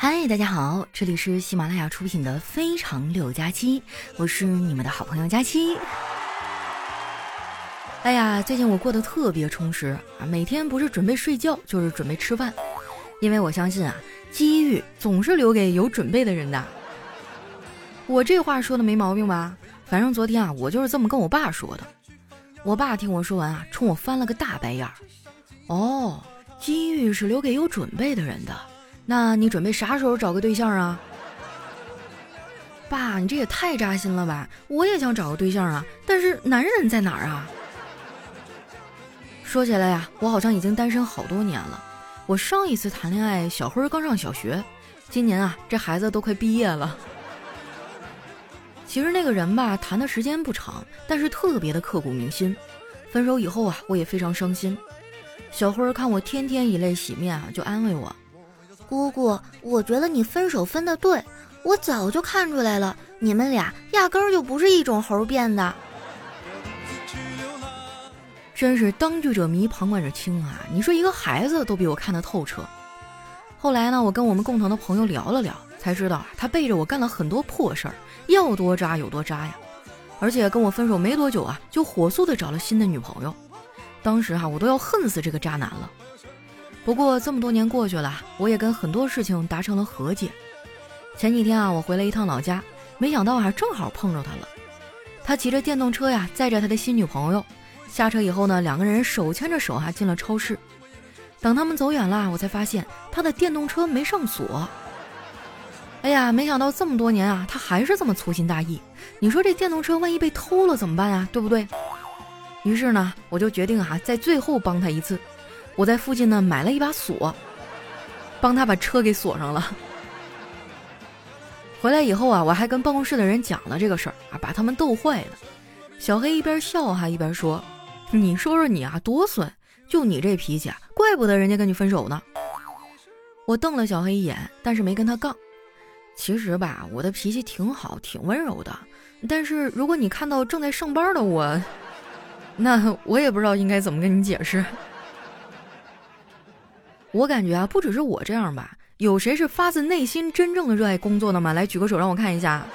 嗨，大家好，这里是喜马拉雅出品的《非常六加七》，我是你们的好朋友佳期。哎呀，最近我过得特别充实啊，每天不是准备睡觉，就是准备吃饭，因为我相信啊，机遇总是留给有准备的人的。我这话说的没毛病吧？反正昨天啊，我就是这么跟我爸说的。我爸听我说完啊，冲我翻了个大白眼儿。哦，机遇是留给有准备的人的。那你准备啥时候找个对象啊？爸，你这也太扎心了吧！我也想找个对象啊，但是男人在哪儿啊？说起来呀，我好像已经单身好多年了。我上一次谈恋爱，小辉刚上小学，今年啊，这孩子都快毕业了。其实那个人吧，谈的时间不长，但是特别的刻骨铭心。分手以后啊，我也非常伤心。小辉看我天天以泪洗面啊，就安慰我。姑姑，我觉得你分手分的对，我早就看出来了，你们俩压根儿就不是一种猴变的。真是当局者迷，旁观者清啊！你说一个孩子都比我看得透彻。后来呢，我跟我们共同的朋友聊了聊，才知道他背着我干了很多破事儿，要多渣有多渣呀！而且跟我分手没多久啊，就火速的找了新的女朋友。当时哈，我都要恨死这个渣男了。不过这么多年过去了，我也跟很多事情达成了和解。前几天啊，我回了一趟老家，没想到啊，正好碰着他了。他骑着电动车呀，载着他的新女朋友。下车以后呢，两个人手牵着手啊，进了超市。等他们走远了，我才发现他的电动车没上锁。哎呀，没想到这么多年啊，他还是这么粗心大意。你说这电动车万一被偷了怎么办啊？对不对？于是呢，我就决定啊，在最后帮他一次。我在附近呢买了一把锁，帮他把车给锁上了。回来以后啊，我还跟办公室的人讲了这个事儿啊，把他们逗坏了。小黑一边笑哈一边说：“你说说你啊，多损！就你这脾气啊，怪不得人家跟你分手呢。”我瞪了小黑一眼，但是没跟他杠。其实吧，我的脾气挺好，挺温柔的。但是如果你看到正在上班的我，那我也不知道应该怎么跟你解释。我感觉啊，不只是我这样吧，有谁是发自内心真正的热爱工作的吗？来举个手让我看一下。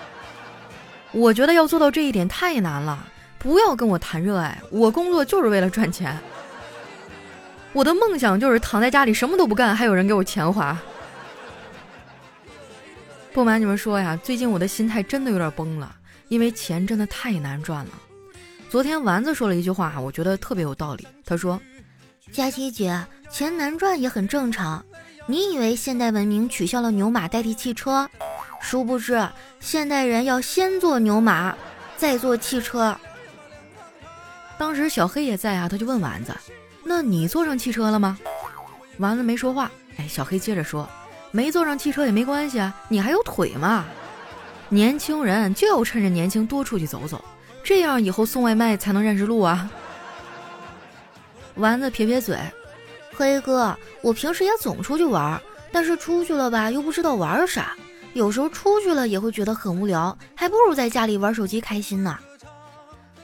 我觉得要做到这一点太难了，不要跟我谈热爱，我工作就是为了赚钱。我的梦想就是躺在家里什么都不干，还有人给我钱花。不瞒你们说呀，最近我的心态真的有点崩了，因为钱真的太难赚了。昨天丸子说了一句话，我觉得特别有道理。他说：“佳琪姐。”钱难赚也很正常。你以为现代文明取消了牛马代替汽车，殊不知现代人要先坐牛马，再坐汽车。当时小黑也在啊，他就问丸子：“那你坐上汽车了吗？”丸子没说话。哎，小黑接着说：“没坐上汽车也没关系啊，你还有腿嘛。年轻人就要趁着年轻多出去走走，这样以后送外卖才能认识路啊。”丸子撇撇嘴。黑哥，我平时也总出去玩，但是出去了吧又不知道玩啥，有时候出去了也会觉得很无聊，还不如在家里玩手机开心呢。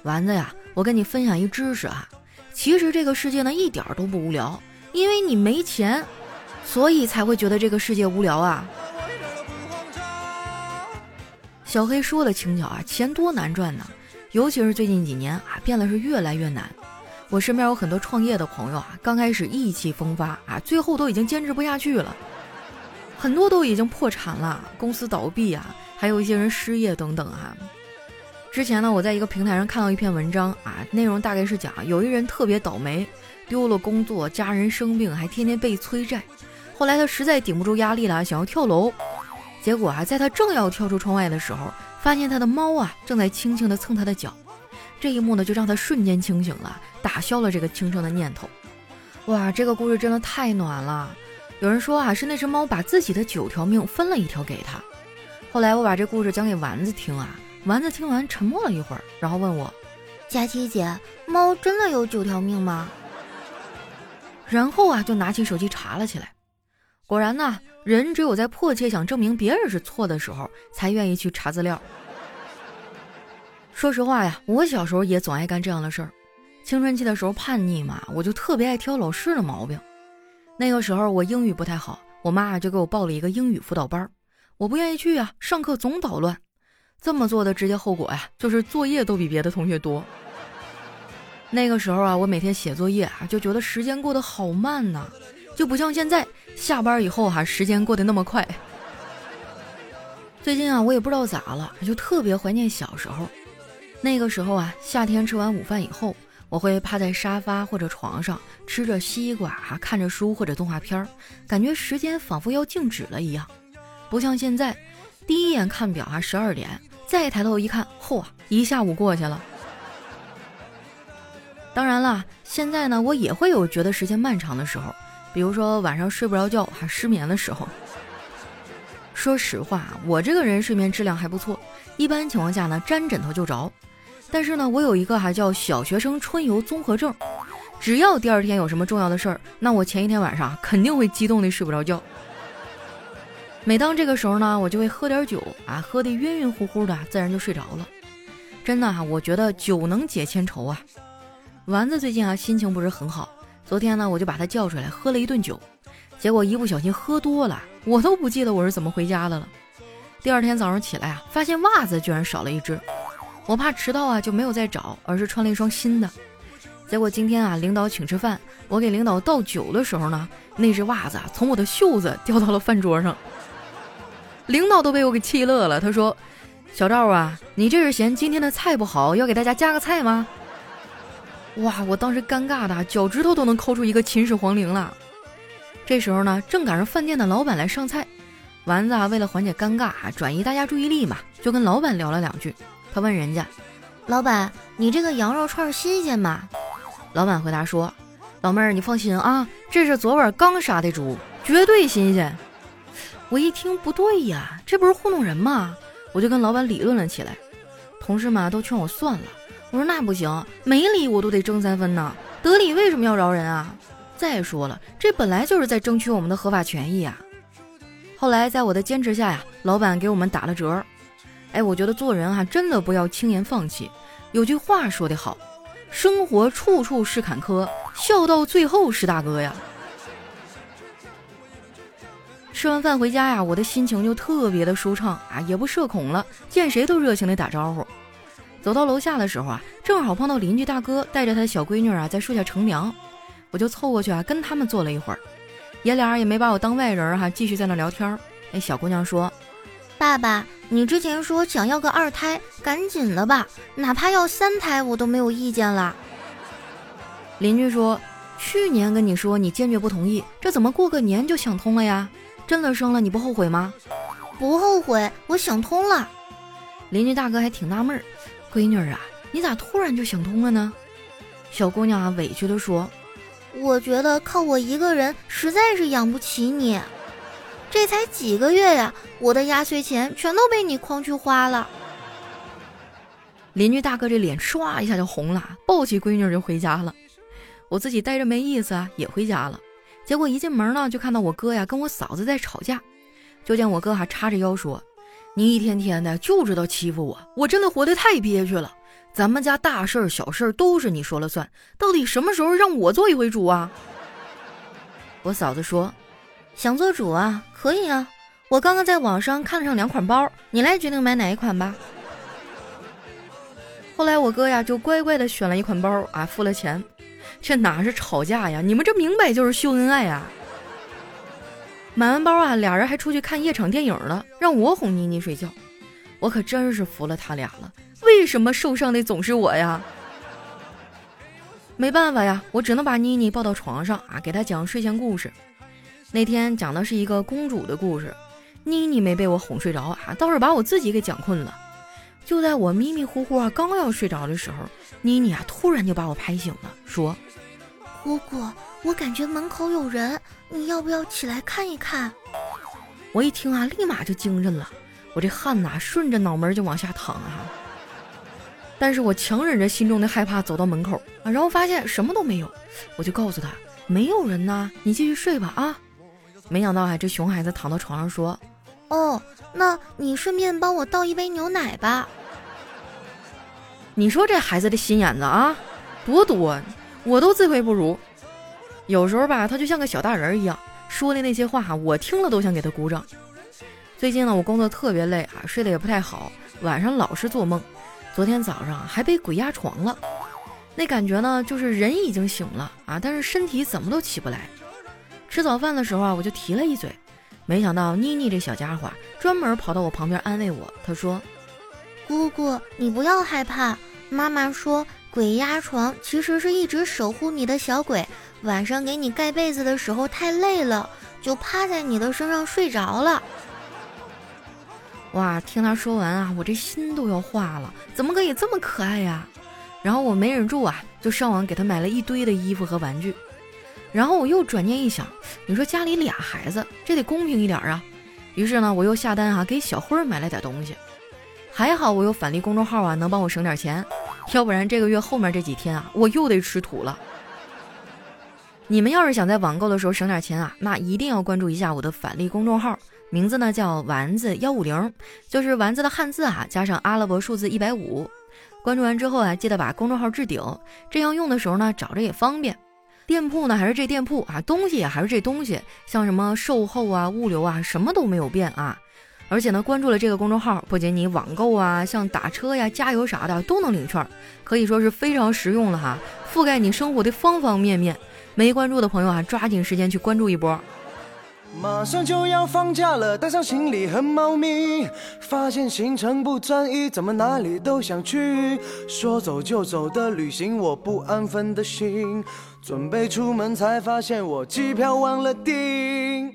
丸子呀，我跟你分享一知识啊，其实这个世界呢一点都不无聊，因为你没钱，所以才会觉得这个世界无聊啊。小黑说的轻巧啊，钱多难赚呢，尤其是最近几年啊，变得是越来越难。我身边有很多创业的朋友啊，刚开始意气风发啊，最后都已经坚持不下去了，很多都已经破产了，公司倒闭啊，还有一些人失业等等哈。之前呢，我在一个平台上看到一篇文章啊，内容大概是讲有一人特别倒霉，丢了工作，家人生病，还天天被催债，后来他实在顶不住压力了，想要跳楼，结果啊，在他正要跳出窗外的时候，发现他的猫啊正在轻轻地蹭他的脚。这一幕呢，就让他瞬间清醒了，打消了这个轻生的念头。哇，这个故事真的太暖了。有人说啊，是那只猫把自己的九条命分了一条给他。后来我把这故事讲给丸子听啊，丸子听完沉默了一会儿，然后问我：“佳琪姐，猫真的有九条命吗？”然后啊，就拿起手机查了起来。果然呢，人只有在迫切想证明别人是错的时候，才愿意去查资料。说实话呀，我小时候也总爱干这样的事儿。青春期的时候叛逆嘛，我就特别爱挑老师的毛病。那个时候我英语不太好，我妈就给我报了一个英语辅导班儿，我不愿意去啊，上课总捣乱。这么做的直接后果呀，就是作业都比别的同学多。那个时候啊，我每天写作业啊，就觉得时间过得好慢呐，就不像现在下班以后哈，时间过得那么快。最近啊，我也不知道咋了，就特别怀念小时候。那个时候啊，夏天吃完午饭以后，我会趴在沙发或者床上，吃着西瓜，看着书或者动画片儿，感觉时间仿佛要静止了一样。不像现在，第一眼看表啊，十二点。再抬头一看，嚯，一下午过去了。当然了，现在呢，我也会有觉得时间漫长的时候，比如说晚上睡不着觉还失眠的时候。说实话，我这个人睡眠质量还不错，一般情况下呢，沾枕头就着。但是呢，我有一个还叫小学生春游综合症，只要第二天有什么重要的事儿，那我前一天晚上肯定会激动的睡不着觉。每当这个时候呢，我就会喝点酒啊，喝得晕晕乎乎的，自然就睡着了。真的哈，我觉得酒能解千愁啊。丸子最近啊心情不是很好，昨天呢我就把他叫出来喝了一顿酒，结果一不小心喝多了，我都不记得我是怎么回家的了。第二天早上起来啊，发现袜子居然少了一只，我怕迟到啊就没有再找，而是穿了一双新的。结果今天啊领导请吃饭，我给领导倒酒的时候呢，那只袜子啊从我的袖子掉到了饭桌上。领导都被我给气乐了。他说：“小赵啊，你这是嫌今天的菜不好，要给大家加个菜吗？”哇，我当时尴尬的脚趾头都能抠出一个秦始皇陵了。这时候呢，正赶上饭店的老板来上菜，丸子啊，为了缓解尴尬啊，转移大家注意力嘛，就跟老板聊了两句。他问人家：“老板，你这个羊肉串新鲜吗？”老板回答说：“老妹儿，你放心啊，这是昨晚刚杀的猪，绝对新鲜。”我一听不对呀，这不是糊弄人吗？我就跟老板理论了起来。同事们都劝我算了。我说那不行，没理我都得争三分呢。得理为什么要饶人啊？再说了，这本来就是在争取我们的合法权益啊。后来在我的坚持下呀，老板给我们打了折。哎，我觉得做人哈，真的不要轻言放弃。有句话说得好，生活处处是坎坷，笑到最后是大哥呀。吃完饭回家呀，我的心情就特别的舒畅啊，也不社恐了，见谁都热情的打招呼。走到楼下的时候啊，正好碰到邻居大哥带着他的小闺女啊在树下乘凉，我就凑过去啊跟他们坐了一会儿，爷俩也没把我当外人哈，继续在那聊天。那小姑娘说：“爸爸，你之前说想要个二胎，赶紧的吧，哪怕要三胎我都没有意见啦。”邻居说：“去年跟你说你坚决不同意，这怎么过个年就想通了呀？”真的生了你不后悔吗？不后悔，我想通了。邻居大哥还挺纳闷儿，闺女儿啊，你咋突然就想通了呢？小姑娘啊委屈地说：“我觉得靠我一个人实在是养不起你，这才几个月呀，我的压岁钱全都被你诓去花了。”邻居大哥这脸唰一下就红了，抱起闺女就回家了。我自己待着没意思啊，也回家了。结果一进门呢，就看到我哥呀跟我嫂子在吵架，就见我哥还叉着腰说：“你一天天的就知道欺负我，我真的活得太憋屈了。咱们家大事儿小事儿都是你说了算，到底什么时候让我做一回主啊？”我嫂子说：“想做主啊，可以啊。我刚刚在网上看了上两款包，你来决定买哪一款吧。”后来我哥呀就乖乖的选了一款包啊，付了钱。这哪是吵架呀？你们这明摆就是秀恩爱呀！买完包啊，俩人还出去看夜场电影了，让我哄妮妮睡觉。我可真是服了他俩了。为什么受伤的总是我呀？没办法呀，我只能把妮妮抱到床上啊，给她讲睡前故事。那天讲的是一个公主的故事，妮妮没被我哄睡着啊，倒是把我自己给讲困了。就在我迷迷糊糊啊，刚要睡着的时候，妮妮啊突然就把我拍醒了，说：“姑姑，我感觉门口有人，你要不要起来看一看？”我一听啊，立马就精神了，我这汗呐顺着脑门就往下淌啊。但是我强忍着心中的害怕走到门口啊，然后发现什么都没有，我就告诉他没有人呐，你继续睡吧啊。没想到啊，这熊孩子躺到床上说：“哦，那你顺便帮我倒一杯牛奶吧。”你说这孩子的心眼子啊，多多，我都自愧不如。有时候吧，他就像个小大人一样，说的那些话，我听了都想给他鼓掌。最近呢，我工作特别累啊，睡得也不太好，晚上老是做梦。昨天早上还被鬼压床了，那感觉呢，就是人已经醒了啊，但是身体怎么都起不来。吃早饭的时候啊，我就提了一嘴，没想到妮妮这小家伙专门跑到我旁边安慰我，她说：“姑姑，你不要害怕，妈妈说鬼压床其实是一直守护你的小鬼，晚上给你盖被子的时候太累了，就趴在你的身上睡着了。”哇，听他说完啊，我这心都要化了，怎么可以这么可爱呀？然后我没忍住啊，就上网给他买了一堆的衣服和玩具。然后我又转念一想，你说家里俩孩子，这得公平一点啊。于是呢，我又下单啊，给小辉买了点东西。还好我有返利公众号啊，能帮我省点钱，要不然这个月后面这几天啊，我又得吃土了。你们要是想在网购的时候省点钱啊，那一定要关注一下我的返利公众号。名字呢叫丸子幺五零，就是丸子的汉字啊，加上阿拉伯数字一百五。关注完之后啊，记得把公众号置顶，这样用的时候呢，找着也方便。店铺呢还是这店铺啊，东西也还是这东西，像什么售后啊、物流啊，什么都没有变啊。而且呢，关注了这个公众号，不仅你网购啊，像打车呀、加油啥的都能领券，可以说是非常实用了哈，覆盖你生活的方方面面。没关注的朋友啊，抓紧时间去关注一波。马上就要放假了，带上行李和猫咪，发现行程不专一，怎么哪里都想去。说走就走的旅行，我不安分的心，准备出门才发现我机票忘了订。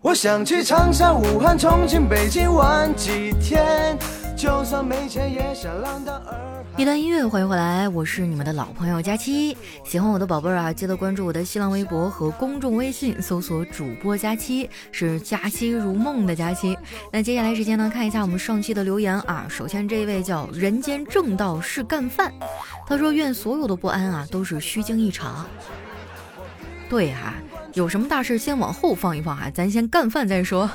我想去长沙、武汉、重庆、北京玩几天，就算没钱也想浪到洱。一段音乐，欢迎回来，我是你们的老朋友佳期。喜欢我的宝贝儿啊，记得关注我的新浪微博和公众微信，搜索主播佳期，是佳期如梦的佳期。那接下来时间呢，看一下我们上期的留言啊。首先这一位叫人间正道是干饭，他说愿所有的不安啊都是虚惊一场。对哈，有什么大事先往后放一放哈，咱先干饭再说。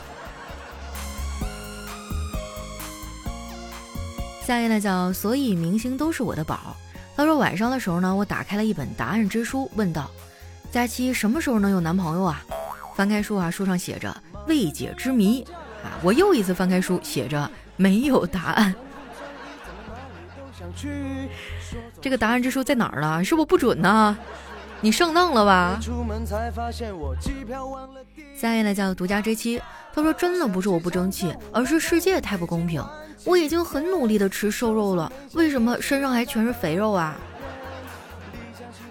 下一呢叫，所以明星都是我的宝。他说晚上的时候呢，我打开了一本答案之书，问道：佳期什么时候能有男朋友啊？翻开书啊，书上写着未解之谜啊。我又一次翻开书，写着没有答案。这个答案之书在哪儿了？是不不准呢？你上当了吧？下一位呢叫独家追妻。他说真的不是我不争气，而是世界太不公平。我已经很努力的吃瘦肉了，为什么身上还全是肥肉啊？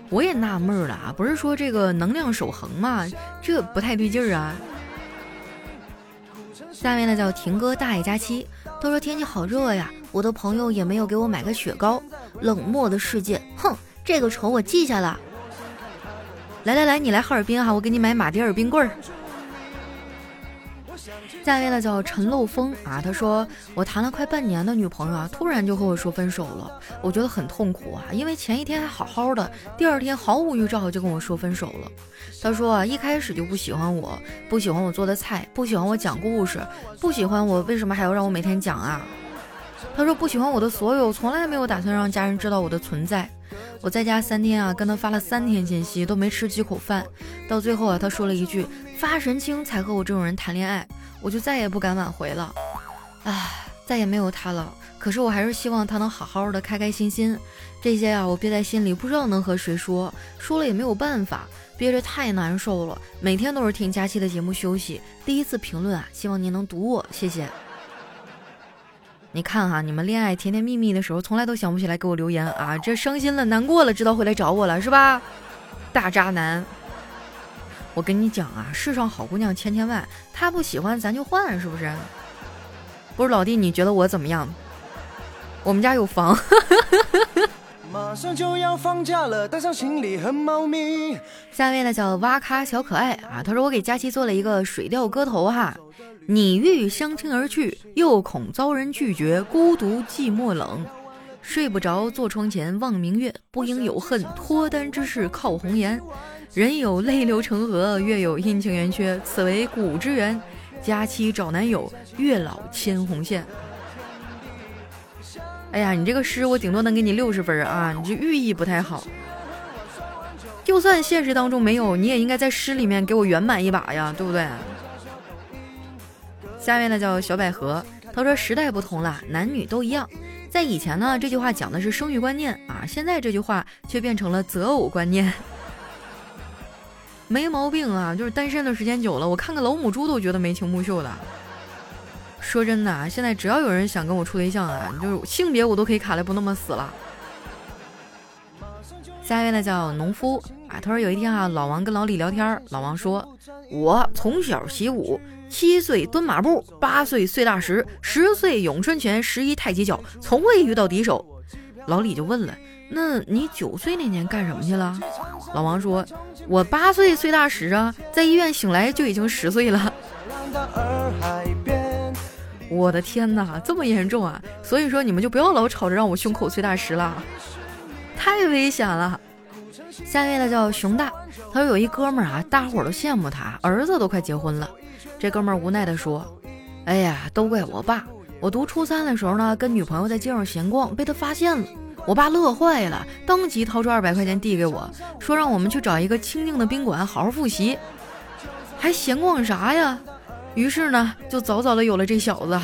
我也纳闷了啊，不是说这个能量守恒吗？这不太对劲儿啊。下面呢叫婷哥大爷佳期，他说天气好热呀，我的朋友也没有给我买个雪糕。冷漠的世界，哼，这个仇我记下了。来来来，你来哈尔滨哈，我给你买马迭尔冰棍儿。下一位呢叫陈漏风啊，他说我谈了快半年的女朋友啊，突然就和我说分手了，我觉得很痛苦啊，因为前一天还好好的，第二天毫无预兆就跟我说分手了。他说啊，一开始就不喜欢我，不喜欢我做的菜，不喜欢我讲故事，不喜欢我，为什么还要让我每天讲啊？他说不喜欢我的所有，从来没有打算让家人知道我的存在。我在家三天啊，跟他发了三天信息，都没吃几口饭，到最后啊，他说了一句发神经才和我这种人谈恋爱。我就再也不敢挽回了，唉，再也没有他了。可是我还是希望他能好好的，开开心心。这些啊，我憋在心里，不知道能和谁说，说了也没有办法，憋着太难受了。每天都是听佳期的节目休息。第一次评论啊，希望您能读我，谢谢。你看哈，你们恋爱甜甜蜜蜜的时候，从来都想不起来给我留言啊，这伤心了、难过了，知道会来找我了是吧？大渣男。我跟你讲啊，世上好姑娘千千万，他不喜欢咱就换，是不是？不是老弟，你觉得我怎么样？我们家有房。马上就要放假了，带上行李和猫咪。下一位呢叫哇咔小可爱啊，他说我给佳期做了一个水调歌头哈，你欲相亲而去，又恐遭人拒绝，孤独寂寞冷，睡不着坐窗前望明月，不应有恨脱单之事靠红颜。人有泪流成河，月有阴晴圆缺，此为古之缘。佳期找男友，月老牵红线。哎呀，你这个诗我顶多能给你六十分啊，你这寓意不太好。就算现实当中没有，你也应该在诗里面给我圆满一把呀，对不对？下面呢叫小百合，他说时代不同了，男女都一样。在以前呢，这句话讲的是生育观念啊，现在这句话却变成了择偶观念。没毛病啊，就是单身的时间久了，我看个老母猪都觉得眉清目秀的。说真的啊，现在只要有人想跟我处对象啊，就是性别我都可以卡的不那么死了。下一位呢叫农夫啊，他说有一天啊，老王跟老李聊天，老王说：“我从小习武，七岁蹲马步，八岁碎大石，十岁咏春拳，十一太极脚，从未遇到敌手。”老李就问了：“那你九岁那年干什么去了？”老王说：“我八岁碎大石啊，在医院醒来就已经十岁了。”我的天哪，这么严重啊！所以说你们就不要老吵着让我胸口碎大石了。太危险了！下一位呢叫熊大，他说有一哥们儿啊，大伙儿都羡慕他，儿子都快结婚了。这哥们儿无奈地说：“哎呀，都怪我爸！我读初三的时候呢，跟女朋友在街上闲逛，被他发现了。我爸乐坏了，当即掏出二百块钱递给我，说让我们去找一个清静的宾馆好好复习。还闲逛啥呀？于是呢，就早早的有了这小子。”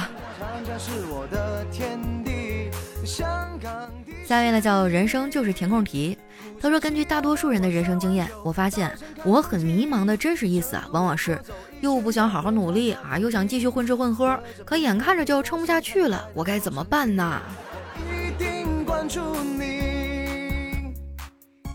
下一位呢叫人生就是填空题。他说，根据大多数人的人生经验，我发现我很迷茫的真实意思啊，往往是又不想好好努力啊，又想继续混吃混喝，可眼看着就撑不下去了，我该怎么办呢？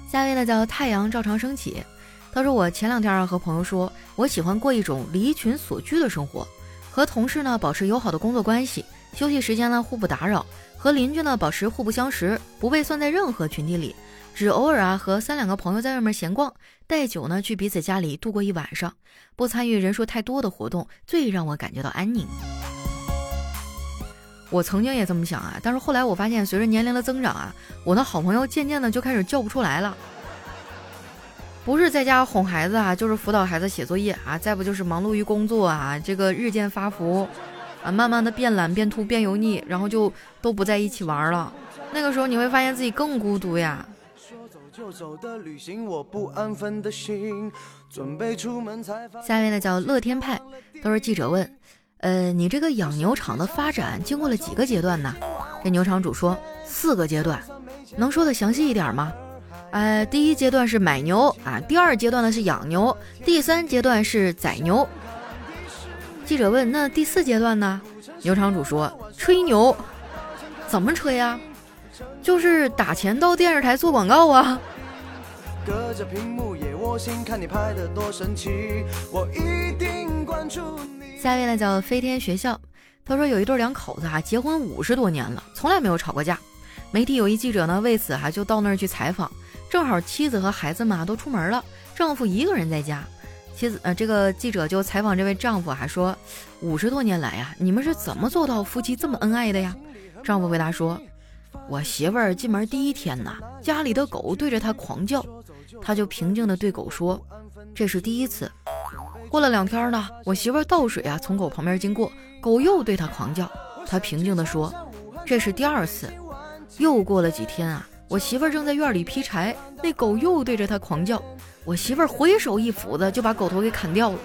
下一位呢叫太阳照常升起。他说，我前两天啊和朋友说，我喜欢过一种离群所居的生活，和同事呢保持友好的工作关系，休息时间呢互不打扰。和邻居呢保持互不相识，不被算在任何群体里，只偶尔啊和三两个朋友在外面闲逛，带酒呢去彼此家里度过一晚上，不参与人数太多的活动，最让我感觉到安宁。我曾经也这么想啊，但是后来我发现，随着年龄的增长啊，我的好朋友渐渐的就开始叫不出来了，不是在家哄孩子啊，就是辅导孩子写作业啊，再不就是忙碌于工作啊，这个日渐发福。啊，慢慢的变懒、变秃、变油腻，然后就都不在一起玩了。那个时候你会发现自己更孤独呀。下面呢叫乐天派，都是记者问，呃，你这个养牛场的发展经过了几个阶段呢？这牛场主说四个阶段，能说的详细一点吗？呃，第一阶段是买牛啊，第二阶段呢是养牛，第三阶段是宰牛。记者问：“那第四阶段呢？”牛场主说：“吹牛，怎么吹呀？就是打钱到电视台做广告啊。”下一位呢叫飞天学校，他说有一对两口子啊，结婚五十多年了，从来没有吵过架。媒体有一记者呢，为此哈就到那儿去采访，正好妻子和孩子们都出门了，丈夫一个人在家。妻子呃，这个记者就采访这位丈夫，还说五十多年来呀，你们是怎么做到夫妻这么恩爱的呀？丈夫回答说：“我媳妇儿进门第一天呐，家里的狗对着他狂叫，他就平静地对狗说，这是第一次。过了两天呢，我媳妇儿倒水啊，从狗旁边经过，狗又对他狂叫，他平静地说，这是第二次。又过了几天啊，我媳妇儿正在院里劈柴，那狗又对着他狂叫。”我媳妇儿回手一斧子就把狗头给砍掉了，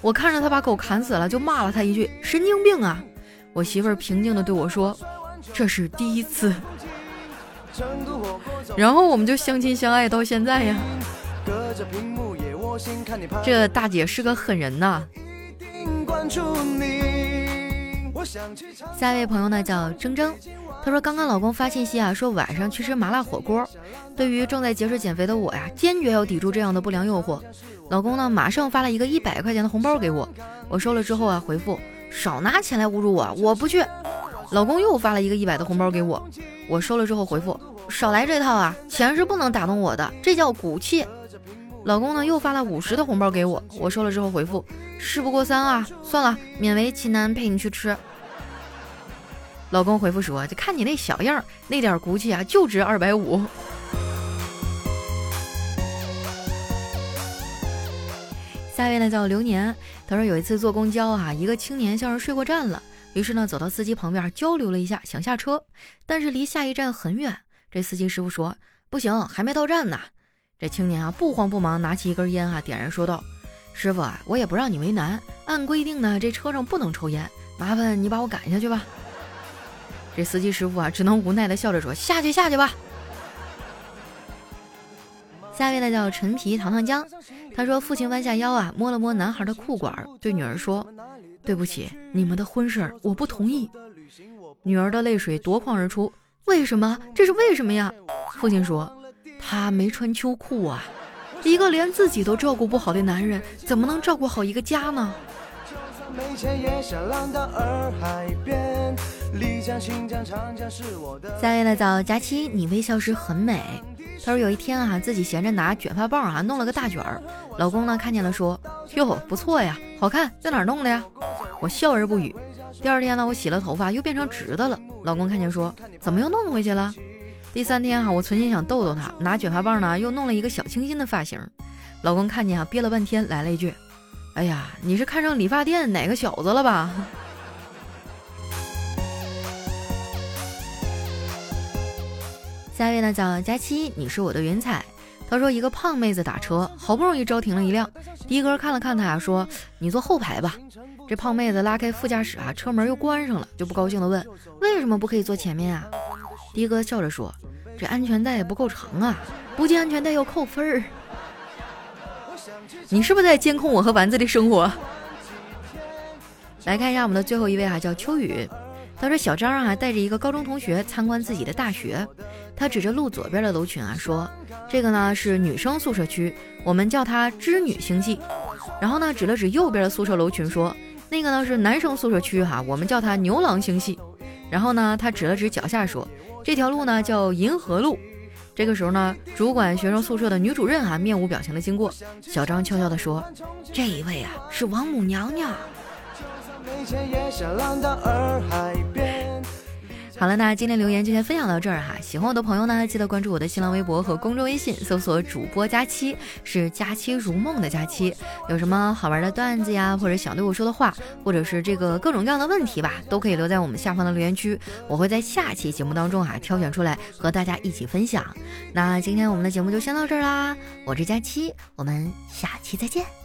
我看着他把狗砍死了，就骂了他一句神经病啊！我媳妇儿平静的对我说：“这是第一次。”然后我们就相亲相爱到现在呀。这大姐是个狠人呐。下一位朋友呢叫铮铮。她说：“刚刚老公发信息啊，说晚上去吃麻辣火锅。对于正在节食减肥的我呀，坚决要抵住这样的不良诱惑。老公呢，马上发了一个一百块钱的红包给我。我收了之后啊，回复：少拿钱来侮辱我，我不去。老公又发了一个一百的红包给我。我收了之后回复：少来这套啊，钱是不能打动我的，这叫骨气。老公呢，又发了五十的红包给我。我收了之后回复：事不过三啊，算了，勉为其难陪你去吃。”老公回复说：“就看你那小样，那点骨气啊，就值二百五。”下一位呢叫流年，他说有一次坐公交啊，一个青年像是睡过站了，于是呢走到司机旁边交流了一下，想下车，但是离下一站很远。这司机师傅说：“不行，还没到站呢。”这青年啊不慌不忙拿起一根烟啊点燃说道：“师傅啊，我也不让你为难，按规定呢这车上不能抽烟，麻烦你把我赶下去吧。”这司机师傅啊只能无奈的笑着说：“下去下去吧。”下一位呢叫陈皮糖糖浆，他说父亲弯下腰啊摸了摸男孩的裤管，对女儿说：“对不起，你们的婚事我不同意。”女儿的泪水夺眶而出：“为什么？这是为什么呀？”父亲说：“他没穿秋裤啊，一个连自己都照顾不好的男人，怎么能照顾好一个家呢？”就算没钱也想浪到洱海边下一位来找佳期，你微笑时很美。他说有一天啊，自己闲着拿卷发棒啊弄了个大卷儿，老公呢看见了说：“哟，不错呀，好看，在哪儿弄的呀？”我笑而不语。第二天呢，我洗了头发又变成直的了，老公看见说：“怎么又弄回去了？”第三天哈，我存心想逗逗他，拿卷发棒呢又弄了一个小清新的发型，老公看见啊憋了半天来了一句：“哎呀，你是看上理发店哪个小子了吧？”下一位呢叫佳期，你是我的云彩。他说一个胖妹子打车，好不容易招停了一辆，的哥看了看他，说你坐后排吧。这胖妹子拉开副驾驶啊，车门又关上了，就不高兴的问为什么不可以坐前面啊？的哥笑着说这安全带也不够长啊，不系安全带要扣分儿。你是不是在监控我和丸子的生活？来看一下我们的最后一位哈，叫秋雨。他说小张啊带着一个高中同学参观自己的大学，他指着路左边的楼群啊说：“这个呢是女生宿舍区，我们叫它织女星系。”然后呢指了指右边的宿舍楼群说：“那个呢是男生宿舍区哈，我们叫它牛郎星系。”然后呢他指了指脚下说：“这条路呢叫银河路。”这个时候呢主管学生宿舍的女主任啊面无表情的经过，小张悄悄地说：“这一位啊是王母娘娘。”好了，那今天留言就先分享到这儿哈。喜欢我的朋友呢，记得关注我的新浪微博和公众微信，搜索主播佳期，是佳期如梦的佳期。有什么好玩的段子呀，或者想对我说的话，或者是这个各种各样的问题吧，都可以留在我们下方的留言区，我会在下期节目当中哈挑选出来和大家一起分享。那今天我们的节目就先到这儿啦，我是佳期，我们下期再见。